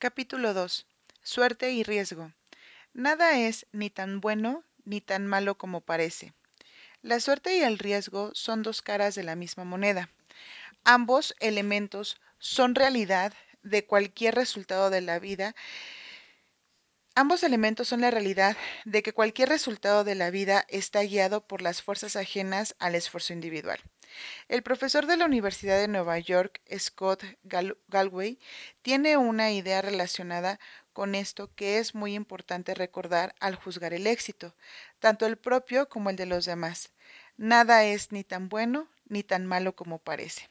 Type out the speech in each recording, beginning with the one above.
Capítulo 2. Suerte y riesgo. Nada es ni tan bueno ni tan malo como parece. La suerte y el riesgo son dos caras de la misma moneda. Ambos elementos son realidad de cualquier resultado de la vida. Ambos elementos son la realidad de que cualquier resultado de la vida está guiado por las fuerzas ajenas al esfuerzo individual. El profesor de la Universidad de Nueva York, Scott Galway, tiene una idea relacionada con esto que es muy importante recordar al juzgar el éxito, tanto el propio como el de los demás. Nada es ni tan bueno ni tan malo como parece.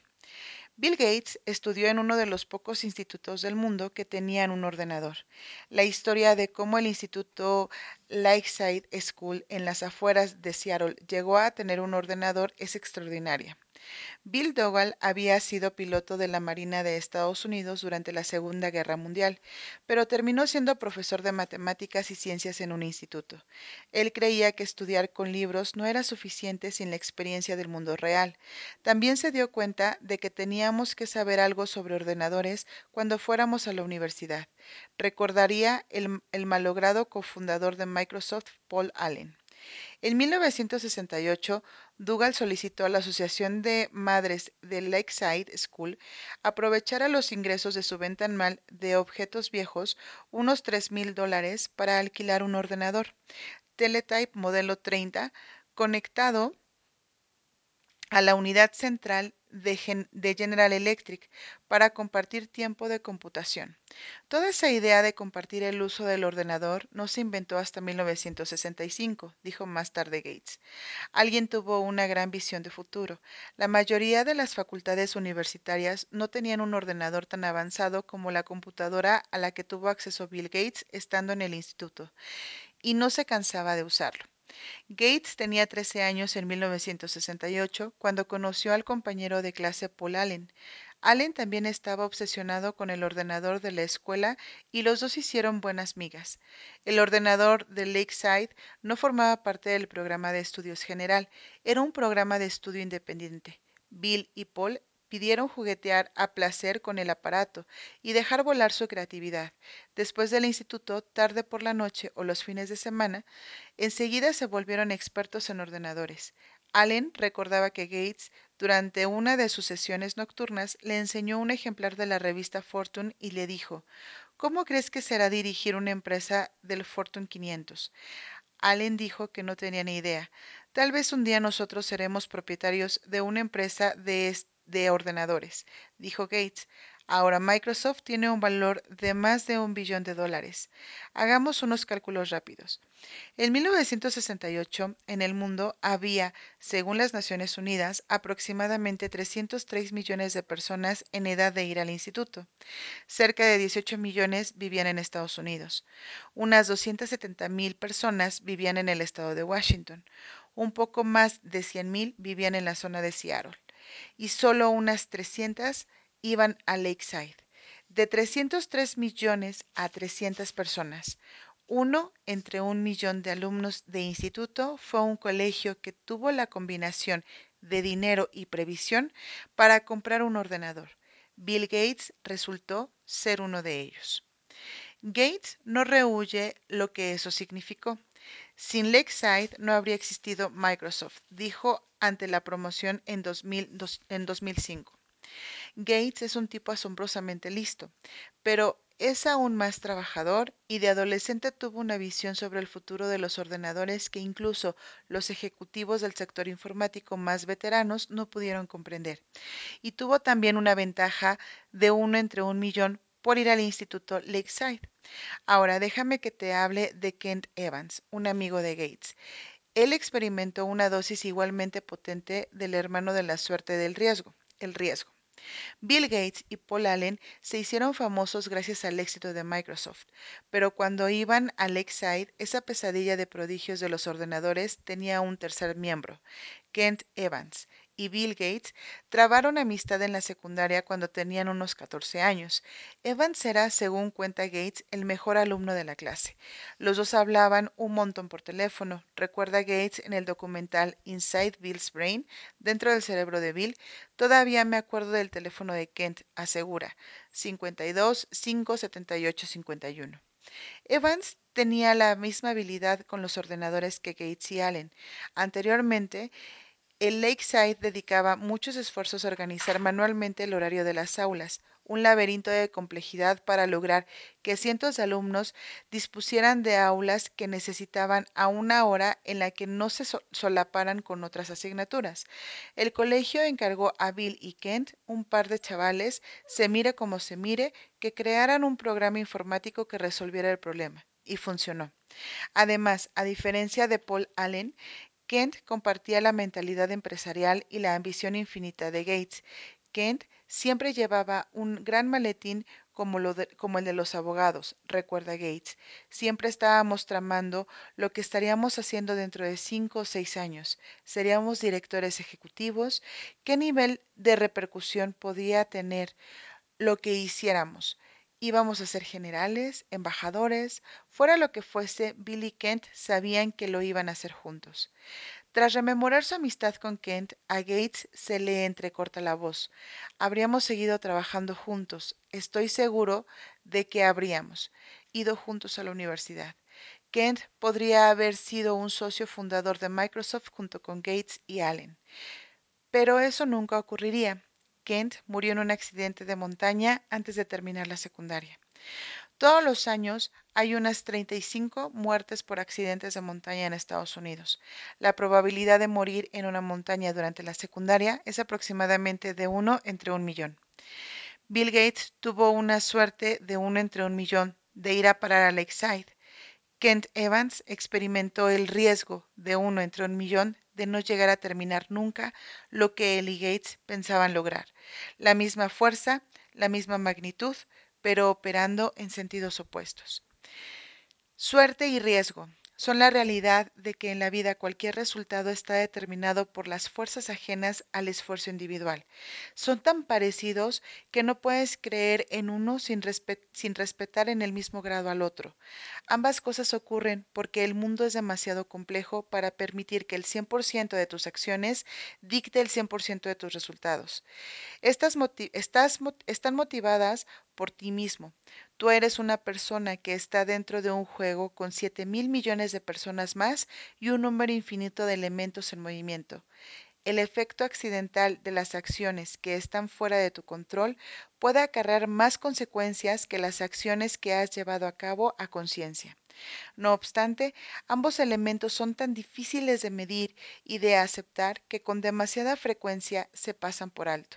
Bill Gates estudió en uno de los pocos institutos del mundo que tenían un ordenador. La historia de cómo el instituto Lakeside School en las afueras de Seattle llegó a tener un ordenador es extraordinaria. Bill Dougal había sido piloto de la Marina de Estados Unidos durante la Segunda Guerra Mundial, pero terminó siendo profesor de matemáticas y ciencias en un instituto. Él creía que estudiar con libros no era suficiente sin la experiencia del mundo real. También se dio cuenta de que teníamos que saber algo sobre ordenadores cuando fuéramos a la universidad. Recordaría el, el malogrado cofundador de Microsoft, Paul Allen. En 1968, Dougal solicitó a la Asociación de Madres de Lakeside School aprovechar los ingresos de su venta anual de objetos viejos, unos tres mil dólares, para alquilar un ordenador Teletype modelo 30 conectado a la unidad central de, General Electric para compartir tiempo de computación. Toda esa idea de compartir el uso del ordenador no se inventó hasta 1965, dijo más tarde Gates. Alguien tuvo una gran visión de futuro. La mayoría de las facultades universitarias no tenían un ordenador tan avanzado como la computadora a la que tuvo acceso Bill Gates estando en el instituto, y no se cansaba de usarlo. Gates tenía 13 años en 1968 cuando conoció al compañero de clase Paul Allen. Allen también estaba obsesionado con el ordenador de la escuela y los dos hicieron buenas migas. El ordenador de Lakeside no formaba parte del programa de estudios general, era un programa de estudio independiente. Bill y Paul pidieron juguetear a placer con el aparato y dejar volar su creatividad. Después del instituto, tarde por la noche o los fines de semana, enseguida se volvieron expertos en ordenadores. Allen recordaba que Gates, durante una de sus sesiones nocturnas, le enseñó un ejemplar de la revista Fortune y le dijo, ¿Cómo crees que será dirigir una empresa del Fortune 500? Allen dijo que no tenía ni idea. Tal vez un día nosotros seremos propietarios de una empresa de, de ordenadores, dijo Gates. Ahora Microsoft tiene un valor de más de un billón de dólares. Hagamos unos cálculos rápidos. En 1968, en el mundo había, según las Naciones Unidas, aproximadamente 303 millones de personas en edad de ir al instituto. Cerca de 18 millones vivían en Estados Unidos. Unas 270 mil personas vivían en el estado de Washington. Un poco más de 100 mil vivían en la zona de Seattle y solo unas 300 iban a Lakeside. De 303 millones a 300 personas, uno entre un millón de alumnos de instituto fue un colegio que tuvo la combinación de dinero y previsión para comprar un ordenador. Bill Gates resultó ser uno de ellos. Gates no rehuye lo que eso significó. Sin Lakeside no habría existido Microsoft, dijo ante la promoción en, 2000, en 2005. Gates es un tipo asombrosamente listo, pero es aún más trabajador y de adolescente tuvo una visión sobre el futuro de los ordenadores que incluso los ejecutivos del sector informático más veteranos no pudieron comprender. Y tuvo también una ventaja de uno entre un millón por ir al Instituto Lakeside. Ahora déjame que te hable de Kent Evans, un amigo de Gates. Él experimentó una dosis igualmente potente del hermano de la suerte del riesgo, el riesgo. Bill Gates y Paul Allen se hicieron famosos gracias al éxito de Microsoft, pero cuando iban a Lakeside, esa pesadilla de prodigios de los ordenadores tenía un tercer miembro, Kent Evans, y Bill Gates trabaron amistad en la secundaria cuando tenían unos 14 años. Evans era, según cuenta Gates, el mejor alumno de la clase. Los dos hablaban un montón por teléfono. Recuerda Gates en el documental Inside Bill's Brain, dentro del cerebro de Bill, todavía me acuerdo del teléfono de Kent, asegura, 52 578 51. Evans tenía la misma habilidad con los ordenadores que Gates y Allen. Anteriormente, el Lakeside dedicaba muchos esfuerzos a organizar manualmente el horario de las aulas, un laberinto de complejidad para lograr que cientos de alumnos dispusieran de aulas que necesitaban a una hora en la que no se solaparan con otras asignaturas. El colegio encargó a Bill y Kent, un par de chavales, se mire como se mire, que crearan un programa informático que resolviera el problema. Y funcionó. Además, a diferencia de Paul Allen, Kent compartía la mentalidad empresarial y la ambición infinita de Gates. Kent siempre llevaba un gran maletín como, como, el de los abogados, recuerda Gates. Siempre estábamos tramando lo que estaríamos haciendo dentro de cinco o seis años. ¿Seríamos directores ejecutivos? ¿Qué nivel de repercusión podía tener lo que hiciéramos? Íbamos a ser generales, embajadores, fuera lo que fuese, Bill y Kent sabían que lo iban a hacer juntos. Tras rememorar su amistad con Kent, a Gates se le entrecorta la voz. Habríamos seguido trabajando juntos. Estoy seguro de que habríamos ido juntos a la universidad. Kent podría haber sido un socio fundador de Microsoft junto con Gates y Allen. Pero eso nunca ocurriría. Kent murió en un accidente de montaña antes de terminar la secundaria. Todos los años hay unas 35 muertes por accidentes de montaña en Estados Unidos. La probabilidad de morir en una montaña durante la secundaria es aproximadamente de uno entre un millón. Bill Gates tuvo una suerte de uno entre un millón de ir a parar a Lakeside. Kent Evans experimentó el riesgo de uno entre un millón de no llegar a terminar nunca lo que él y Gates pensaban lograr. La misma fuerza, la misma magnitud, pero operando en sentidos opuestos. Suerte y riesgo son la realidad de que en la vida cualquier resultado está determinado por las fuerzas ajenas al esfuerzo individual. Son tan parecidos que no puedes creer en uno sin, respetar en el mismo grado al otro. Ambas cosas ocurren porque el mundo es demasiado complejo para permitir que el 100% de tus acciones dicte el 100% de tus resultados. Estas están motivadas por ti mismo. Tú eres una persona que está dentro de un juego con 7 mil millones de personas más y un número infinito de elementos en movimiento. El efecto accidental de las acciones que están fuera de tu control puede acarrear más consecuencias que las acciones que has llevado a cabo a conciencia. No obstante, ambos elementos son tan difíciles de medir y de aceptar que con demasiada frecuencia se pasan por alto.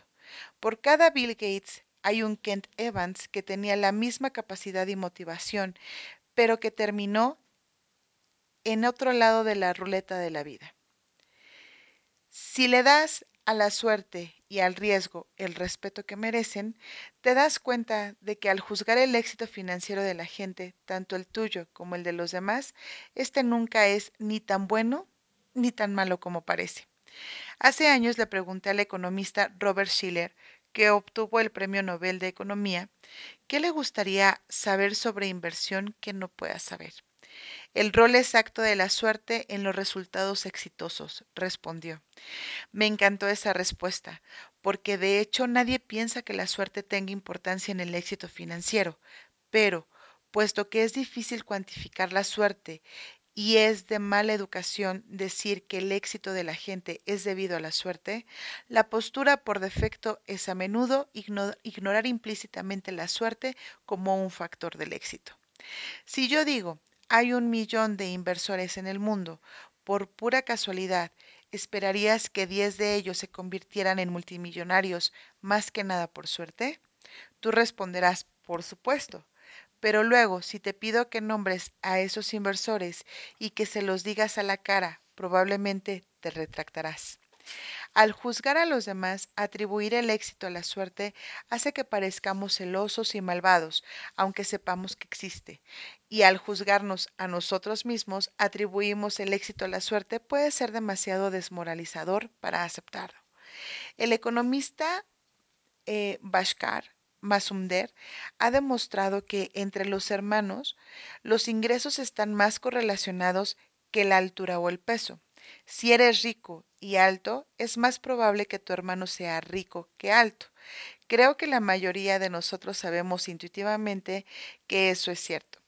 Por cada Bill Gates hay un Kent Evans que tenía la misma capacidad y motivación, pero que terminó en otro lado de la ruleta de la vida. Si le das a la suerte y al riesgo el respeto que merecen, te das cuenta de que al juzgar el éxito financiero de la gente, tanto el tuyo como el de los demás, este nunca es ni tan bueno ni tan malo como parece. Hace años le pregunté al economista Robert Schiller, que obtuvo el Premio Nobel de Economía, ¿qué le gustaría saber sobre inversión que no pueda saber? El rol exacto de la suerte en los resultados exitosos, respondió. Me encantó esa respuesta, porque de hecho nadie piensa que la suerte tenga importancia en el éxito financiero, pero, puesto que es difícil cuantificar la suerte y es de mala educación decir que el éxito de la gente es debido a la suerte, la postura por defecto es a menudo ignorar implícitamente la suerte como un factor del éxito. Si yo digo, hay un millón de inversores en el mundo, por pura casualidad, ¿esperarías que 10 de ellos se convirtieran en multimillonarios más que nada por suerte? Tú responderás, por supuesto. Pero luego, si te pido que nombres a esos inversores y que se los digas a la cara, probablemente te retractarás. Al juzgar a los demás, atribuir el éxito a la suerte hace que parezcamos celosos y malvados, aunque sepamos que existe. Y al juzgarnos a nosotros mismos, atribuimos el éxito a la suerte puede ser demasiado desmoralizador para aceptarlo. El economista eh, Bhaskar Masumder ha demostrado que entre los hermanos los ingresos están más correlacionados que la altura o el peso. Si eres rico y alto, es más probable que tu hermano sea rico que alto. Creo que la mayoría de nosotros sabemos intuitivamente que eso es cierto.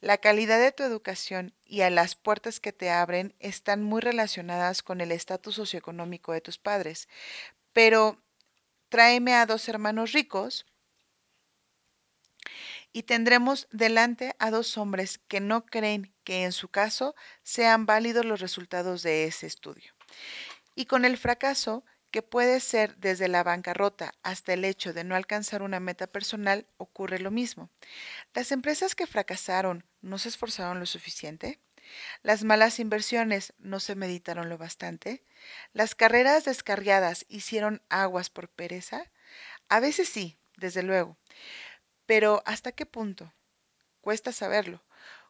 La calidad de tu educación y a las puertas que te abren están muy relacionadas con el estatus socioeconómico de tus padres. Pero tráeme a dos hermanos ricos y tendremos delante a dos hombres que no creen que en su caso sean válidos los resultados de ese estudio. Y con el fracaso, que puede ser desde la bancarrota hasta el hecho de no alcanzar una meta personal, ocurre lo mismo. ¿Las empresas que fracasaron no se esforzaron lo suficiente? ¿Las malas inversiones no se meditaron lo bastante? ¿Las carreras descarriadas hicieron aguas por pereza? A veces sí, desde luego. Pero ¿hasta qué punto? Cuesta saberlo.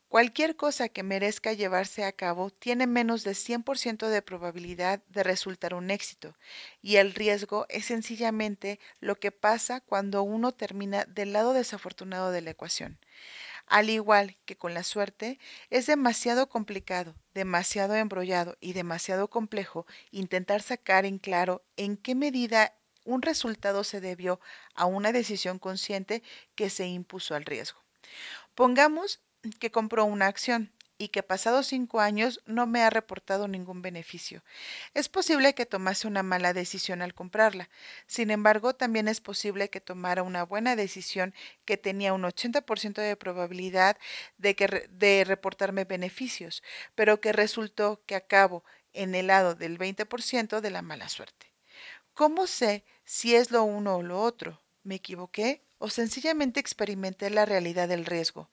Cualquier cosa que merezca llevarse a cabo tiene menos de 100% de probabilidad de resultar un éxito, y el riesgo es sencillamente lo que pasa cuando uno termina del lado desafortunado de la ecuación. Al igual que con la suerte, es demasiado complicado, demasiado embrollado y demasiado complejo intentar sacar en claro en qué medida un resultado se debió a una decisión consciente que se impuso al riesgo. Pongamos que compró una acción y que pasados cinco años no me ha reportado ningún beneficio. Es posible que tomase una mala decisión al comprarla. Sin embargo, también es posible que tomara una buena decisión que tenía un 80% de probabilidad de, de reportarme beneficios, pero que resultó que acabo en el lado del 20% de la mala suerte. ¿Cómo sé si es lo uno o lo otro? ¿Me equivoqué o sencillamente experimenté la realidad del riesgo?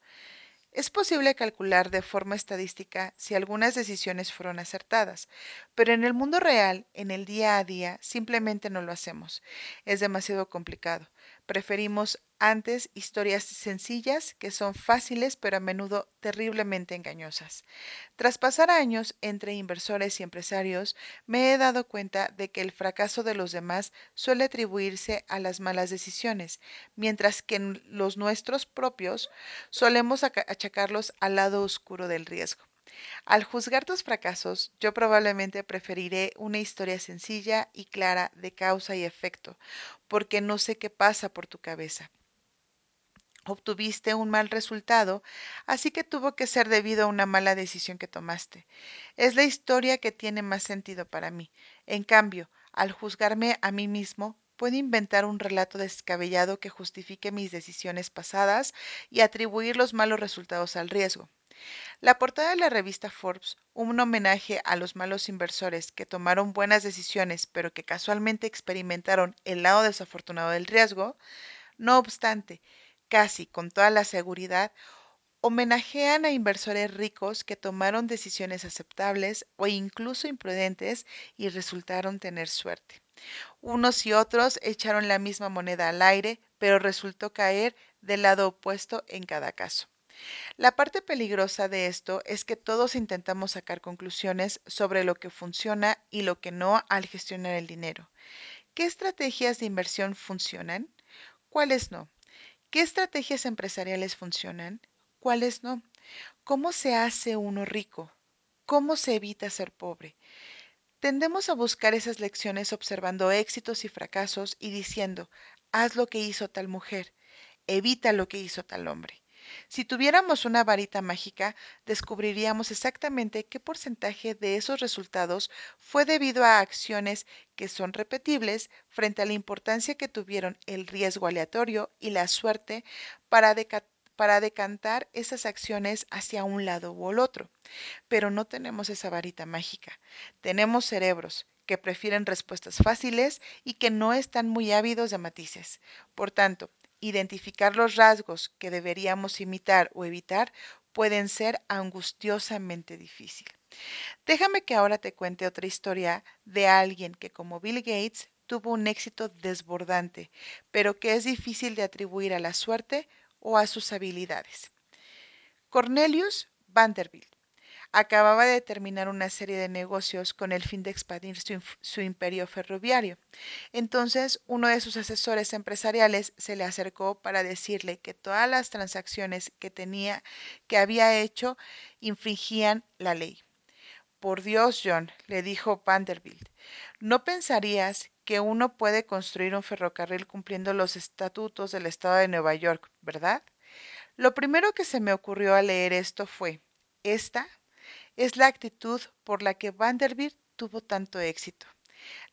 Es posible calcular de forma estadística si algunas decisiones fueron acertadas, pero en el mundo real, en el día a día, simplemente no lo hacemos. Es demasiado complicado. Preferimos antes historias sencillas que son fáciles pero a menudo terriblemente engañosas. Tras pasar años entre inversores y empresarios, me he dado cuenta de que el fracaso de los demás suele atribuirse a las malas decisiones, mientras que los nuestros propios solemos achacarlos al lado oscuro del riesgo. Al juzgar tus fracasos, yo probablemente preferiré una historia sencilla y clara de causa y efecto, porque no sé qué pasa por tu cabeza. Obtuviste un mal resultado, así que tuvo que ser debido a una mala decisión que tomaste. Es la historia que tiene más sentido para mí. En cambio, al juzgarme a mí mismo, puedo inventar un relato descabellado que justifique mis decisiones pasadas y atribuir los malos resultados al riesgo. La portada de la revista Forbes, un homenaje a los malos inversores que tomaron buenas decisiones pero que casualmente experimentaron el lado desafortunado del riesgo, no obstante, casi con toda la seguridad, homenajean a inversores ricos que tomaron decisiones aceptables o incluso imprudentes y resultaron tener suerte. Unos y otros echaron la misma moneda al aire, pero resultó caer del lado opuesto en cada caso. La parte peligrosa de esto es que todos intentamos sacar conclusiones sobre lo que funciona y lo que no al gestionar el dinero. ¿Qué estrategias de inversión funcionan? ¿Cuáles no? ¿Qué estrategias empresariales funcionan? ¿Cuáles no? ¿Cómo se hace uno rico? ¿Cómo se evita ser pobre? Tendemos a buscar esas lecciones observando éxitos y fracasos y diciendo, haz lo que hizo tal mujer, evita lo que hizo tal hombre. Si tuviéramos una varita mágica, descubriríamos exactamente qué porcentaje de esos resultados fue debido a acciones que son repetibles frente a la importancia que tuvieron el riesgo aleatorio y la suerte para, decantar esas acciones hacia un lado u el otro. Pero no tenemos esa varita mágica. Tenemos cerebros que prefieren respuestas fáciles y que no están muy ávidos de matices. Por tanto, identificar los rasgos que deberíamos imitar o evitar pueden ser angustiosamente difícil. Déjame que ahora te cuente otra historia de alguien que como Bill Gates tuvo un éxito desbordante, pero que es difícil de atribuir a la suerte o a sus habilidades. Cornelius Vanderbilt. Acababa de terminar una serie de negocios con el fin de expandir su, imperio ferroviario. Entonces, uno de sus asesores empresariales se le acercó para decirle que todas las transacciones que tenía, que había hecho, infringían la ley. Por Dios, John, le dijo Vanderbilt, ¿no pensarías que uno puede construir un ferrocarril cumpliendo los estatutos del estado de Nueva York, verdad? Lo primero que se me ocurrió al leer esto fue, esta es la actitud por la que Vanderbilt tuvo tanto éxito.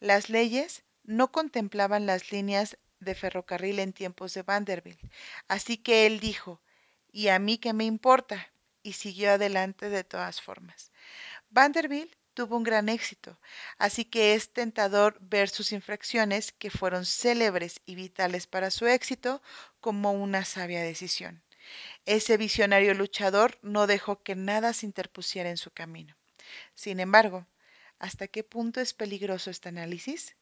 Las leyes no contemplaban las líneas de ferrocarril en tiempos de Vanderbilt, así que él dijo, ¿y a mí qué me importa? y siguió adelante de todas formas. Vanderbilt tuvo un gran éxito, así que es tentador ver sus infracciones, que fueron célebres y vitales para su éxito, como una sabia decisión. Ese visionario luchador no dejó que nada se interpusiera en su camino. Sin embargo, ¿hasta qué punto es peligroso este análisis?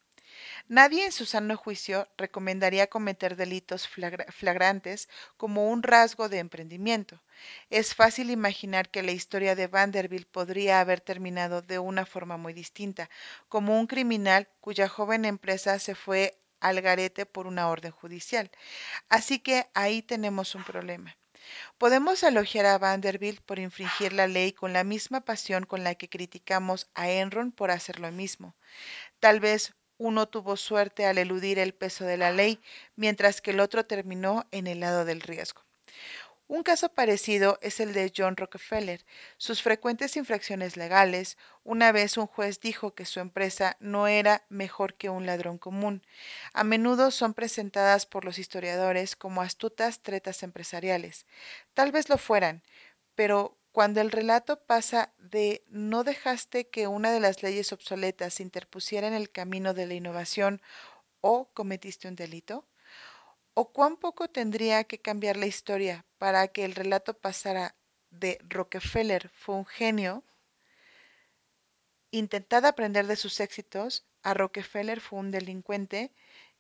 Nadie en su sano juicio recomendaría cometer delitos flagra flagrantes como un rasgo de emprendimiento. Es fácil imaginar que la historia de Vanderbilt podría haber terminado de una forma muy distinta, como un criminal cuya joven empresa se fue al garete por una orden judicial. Así que ahí tenemos un problema. Podemos elogiar a Vanderbilt por infringir la ley con la misma pasión con la que criticamos a Enron por hacer lo mismo. Tal vez uno tuvo suerte al eludir el peso de la ley, mientras que el otro terminó en el lado del riesgo. Un caso parecido es el de John Rockefeller. Sus frecuentes infracciones legales, una vez un juez dijo que su empresa no era mejor que un ladrón común. A menudo son presentadas por los historiadores como astutas tretas empresariales. Tal vez lo fueran, pero cuando el relato pasa de no dejaste que una de las leyes obsoletas se interpusiera en el camino de la innovación o cometiste un delito, ¿O cuán poco tendría que cambiar la historia para que el relato pasara de Rockefeller fue un genio, intentad aprender de sus éxitos, a Rockefeller fue un delincuente,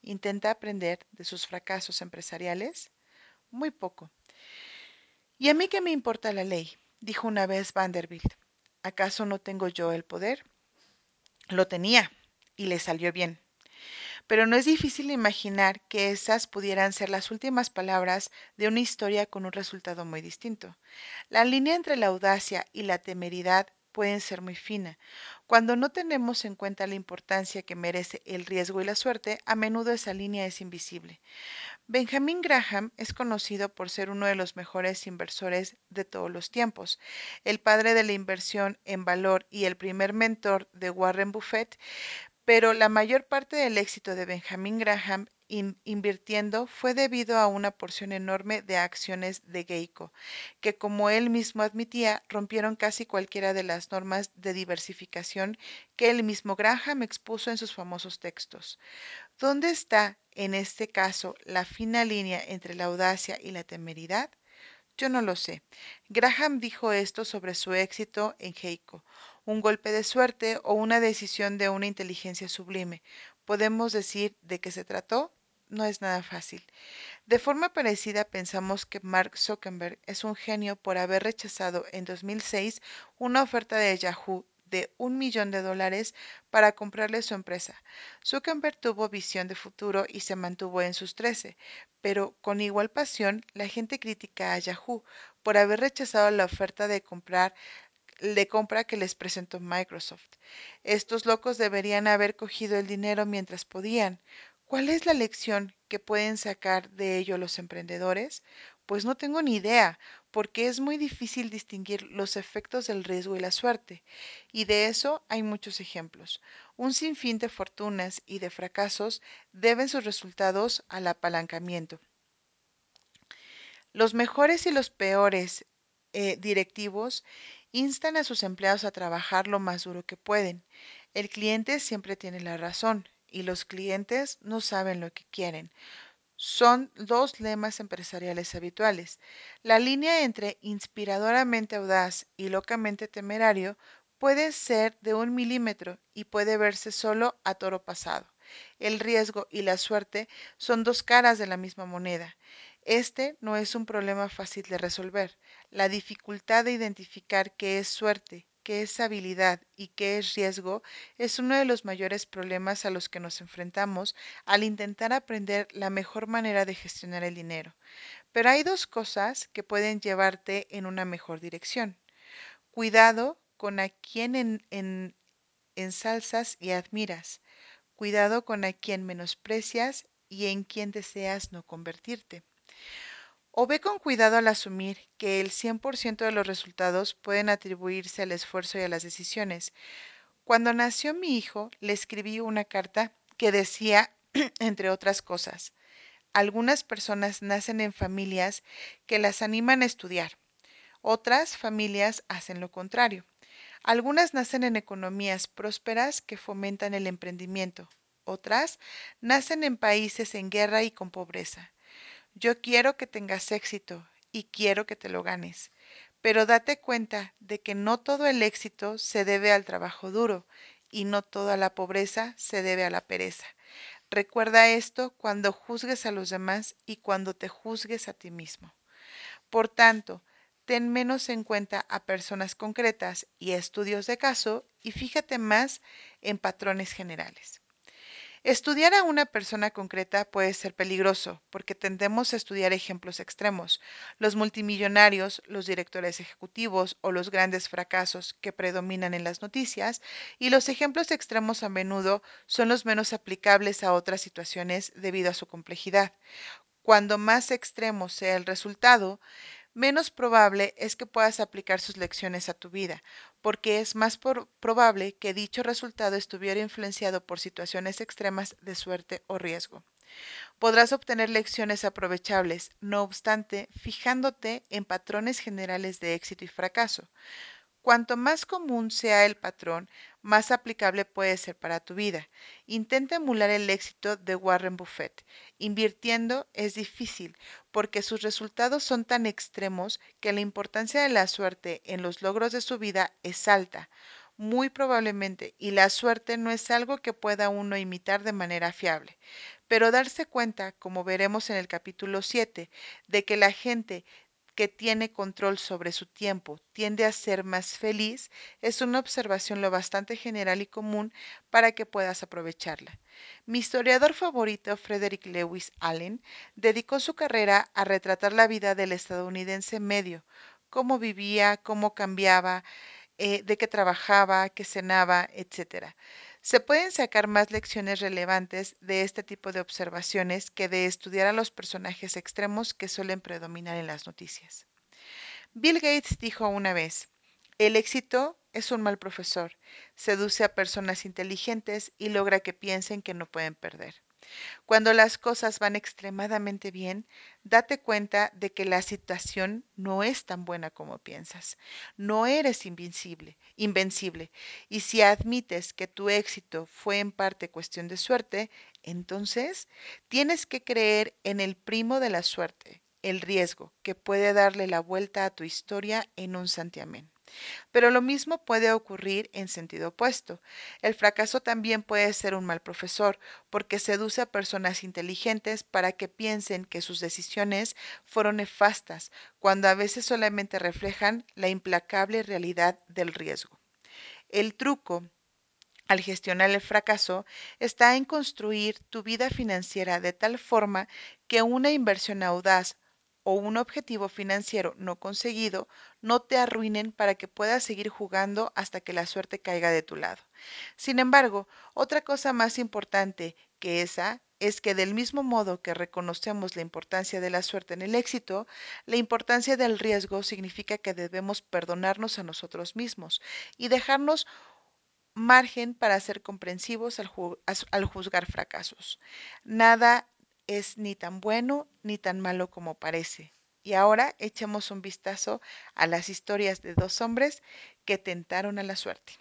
intenta aprender de sus fracasos empresariales? Muy poco. ¿Y a mí qué me importa la ley? dijo una vez Vanderbilt. ¿Acaso no tengo yo el poder? Lo tenía, y le salió bien pero no es difícil imaginar que esas pudieran ser las últimas palabras de una historia con un resultado muy distinto. La línea entre la audacia y la temeridad pueden ser muy fina. Cuando no tenemos en cuenta la importancia que merece el riesgo y la suerte, a menudo esa línea es invisible. Benjamin Graham es conocido por ser uno de los mejores inversores de todos los tiempos, el padre de la inversión en valor y el primer mentor de Warren Buffett, pero la mayor parte del éxito de Benjamin Graham in invirtiendo fue debido a una porción enorme de acciones de Geico, que como él mismo admitía, rompieron casi cualquiera de las normas de diversificación que el mismo Graham expuso en sus famosos textos. ¿Dónde está, en este caso, la fina línea entre la audacia y la temeridad? Yo no lo sé. Graham dijo esto sobre su éxito en Geico, un golpe de suerte o una decisión de una inteligencia sublime. ¿Podemos decir de qué se trató? No es nada fácil. De forma parecida pensamos que Mark Zuckerberg es un genio por haber rechazado en 2006 una oferta de Yahoo de un millón de dólares para comprarle su empresa. Zuckerberg tuvo visión de futuro y se mantuvo en sus trece, pero con igual pasión la gente critica a Yahoo por haber rechazado la oferta de comprar de compra que les presentó Microsoft. Estos locos deberían haber cogido el dinero mientras podían. ¿Cuál es la lección que pueden sacar de ello los emprendedores? Pues no tengo ni idea, porque es muy difícil distinguir los efectos del riesgo y la suerte, y de eso hay muchos ejemplos. Un sinfín de fortunas y de fracasos deben sus resultados al apalancamiento. Los mejores y los peores eh, directivos instan a sus empleados a trabajar lo más duro que pueden. El cliente siempre tiene la razón y los clientes no saben lo que quieren. Son dos lemas empresariales habituales. La línea entre inspiradoramente audaz y locamente temerario puede ser de un milímetro y puede verse solo a toro pasado. el riesgo y la suerte son dos caras de la misma moneda. Este no es un problema fácil de resolver. La dificultad de identificar qué es suerte, qué es habilidad y qué es riesgo es uno de los mayores problemas a los que nos enfrentamos al intentar aprender la mejor manera de gestionar el dinero. Pero hay dos cosas que pueden llevarte en una mejor dirección. Cuidado con a quien en, en, ensalzas y admiras. Cuidado con a quien menosprecias y en quien deseas no convertirte. O ve con cuidado al asumir que el 100% de los resultados pueden atribuirse al esfuerzo y a las decisiones. Cuando nació mi hijo, le escribí una carta que decía, entre otras cosas, algunas personas nacen en familias que las animan a estudiar. Otras familias hacen lo contrario. Algunas nacen en economías prósperas que fomentan el emprendimiento. Otras nacen en países en guerra y con pobreza. Yo quiero que tengas éxito y quiero que te lo ganes. Pero date cuenta de que no todo el éxito se debe al trabajo duro y no toda la pobreza se debe a la pereza. Recuerda esto cuando juzgues a los demás y cuando te juzgues a ti mismo. Por tanto, ten menos en cuenta a personas concretas y estudios de caso y fíjate más en patrones generales. Estudiar a una persona concreta puede ser peligroso porque tendemos a estudiar ejemplos extremos, los multimillonarios, los directores ejecutivos o los grandes fracasos que predominan en las noticias, y los ejemplos extremos a menudo son los menos aplicables a otras situaciones debido a su complejidad. Cuando más extremo sea el resultado, menos probable es que puedas aplicar sus lecciones a tu vida, porque es más probable que dicho resultado estuviera influenciado por situaciones extremas de suerte o riesgo. Podrás obtener lecciones aprovechables, no obstante, fijándote en patrones generales de éxito y fracaso. Cuanto más común sea el patrón, más aplicable puede ser para tu vida. Intenta emular el éxito de Warren Buffett. Invirtiendo es difícil porque sus resultados son tan extremos que la importancia de la suerte en los logros de su vida es alta, muy probablemente, y la suerte no es algo que pueda uno imitar de manera fiable. Pero darse cuenta, como veremos en el capítulo 7, de que la gente que tiene control sobre su tiempo tiende a ser más feliz es una observación lo bastante general y común para que puedas aprovecharla. Mi historiador favorito, Frederick Lewis Allen, dedicó su carrera a retratar la vida del estadounidense medio, cómo vivía, cómo cambiaba, eh, de qué trabajaba, qué cenaba, etc. Se pueden sacar más lecciones relevantes de este tipo de observaciones que de estudiar a los personajes extremos que suelen predominar en las noticias. Bill Gates dijo una vez, el éxito es un mal profesor, seduce a personas inteligentes y logra que piensen que no pueden perder. Cuando las cosas van extremadamente bien, date cuenta de que la situación no es tan buena como piensas. No eres invencible, invencible. Y si admites que tu éxito fue en parte cuestión de suerte, entonces tienes que creer en el primo de la suerte, el riesgo, que puede darle la vuelta a tu historia en un santiamén. Pero lo mismo puede ocurrir en sentido opuesto. El fracaso también puede ser un mal profesor, porque seduce a personas inteligentes para que piensen que sus decisiones fueron nefastas, cuando a veces solamente reflejan la implacable realidad del riesgo. El truco al gestionar el fracaso está en construir tu vida financiera de tal forma que una inversión audaz o un objetivo financiero no conseguido no te arruinen para que puedas seguir jugando hasta que la suerte caiga de tu lado. Sin embargo, otra cosa más importante que esa es que del mismo modo que reconocemos la importancia de la suerte en el éxito, la importancia del riesgo significa que debemos perdonarnos a nosotros mismos y dejarnos margen para ser comprensivos al, juzgar fracasos. Nada es ni tan bueno ni tan malo como parece. Y ahora echemos un vistazo a las historias de dos hombres que tentaron a la suerte.